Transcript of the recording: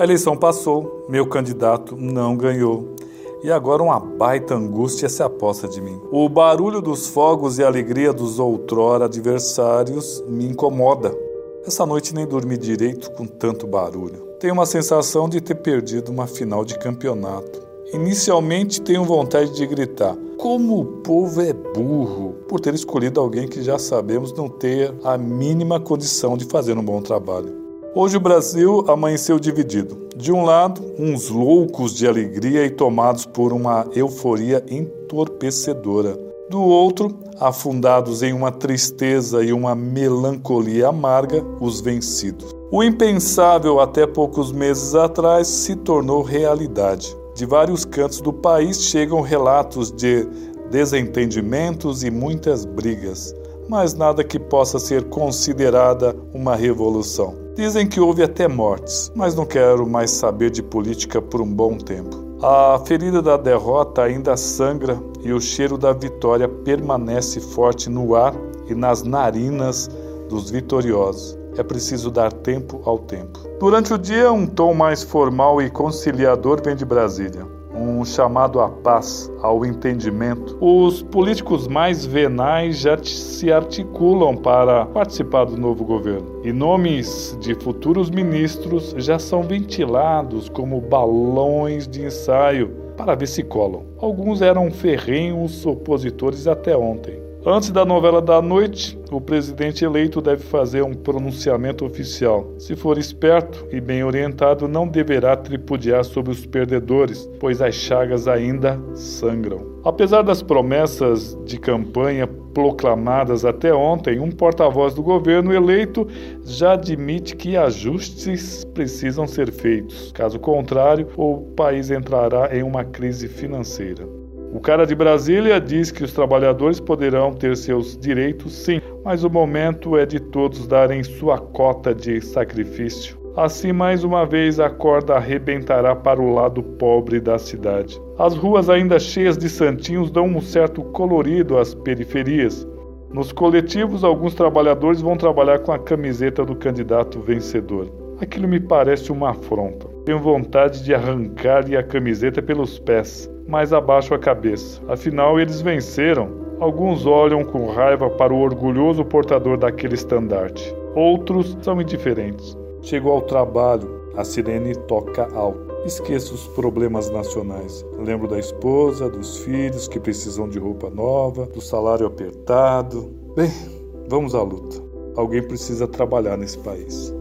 A eleição passou, meu candidato não ganhou. E agora uma baita angústia se aposta de mim. O barulho dos fogos e a alegria dos outrora adversários me incomoda. Essa noite nem dormi direito com tanto barulho. Tenho uma sensação de ter perdido uma final de campeonato. Inicialmente tenho vontade de gritar: como o povo é burro por ter escolhido alguém que já sabemos não ter a mínima condição de fazer um bom trabalho. Hoje o Brasil amanheceu dividido. De um lado, uns loucos de alegria e tomados por uma euforia entorpecedora. Do outro, afundados em uma tristeza e uma melancolia amarga, os vencidos. O impensável até poucos meses atrás se tornou realidade. De vários cantos do país chegam relatos de desentendimentos e muitas brigas, mas nada que possa ser considerada uma revolução. Dizem que houve até mortes, mas não quero mais saber de política por um bom tempo. A ferida da derrota ainda sangra e o cheiro da vitória permanece forte no ar e nas narinas dos vitoriosos é preciso dar tempo ao tempo. Durante o dia, um tom mais formal e conciliador vem de Brasília. Um chamado à paz, ao entendimento. Os políticos mais venais já se articulam para participar do novo governo. E nomes de futuros ministros já são ventilados como balões de ensaio para ver se colam. Alguns eram ferrenhos opositores até ontem. Antes da novela da noite, o presidente eleito deve fazer um pronunciamento oficial. Se for esperto e bem orientado, não deverá tripudiar sobre os perdedores, pois as chagas ainda sangram. Apesar das promessas de campanha proclamadas até ontem, um porta-voz do governo eleito já admite que ajustes precisam ser feitos. Caso contrário, o país entrará em uma crise financeira. O cara de Brasília diz que os trabalhadores poderão ter seus direitos, sim, mas o momento é de todos darem sua cota de sacrifício. Assim, mais uma vez, a corda arrebentará para o lado pobre da cidade. As ruas, ainda cheias de santinhos, dão um certo colorido às periferias. Nos coletivos, alguns trabalhadores vão trabalhar com a camiseta do candidato vencedor. Aquilo me parece uma afronta. Tenho vontade de arrancar-lhe a camiseta pelos pés mas abaixo a cabeça. Afinal, eles venceram. Alguns olham com raiva para o orgulhoso portador daquele estandarte. Outros são indiferentes. Chego ao trabalho, a sirene toca alto. Esqueço os problemas nacionais. Lembro da esposa, dos filhos que precisam de roupa nova, do salário apertado. Bem, vamos à luta. Alguém precisa trabalhar nesse país.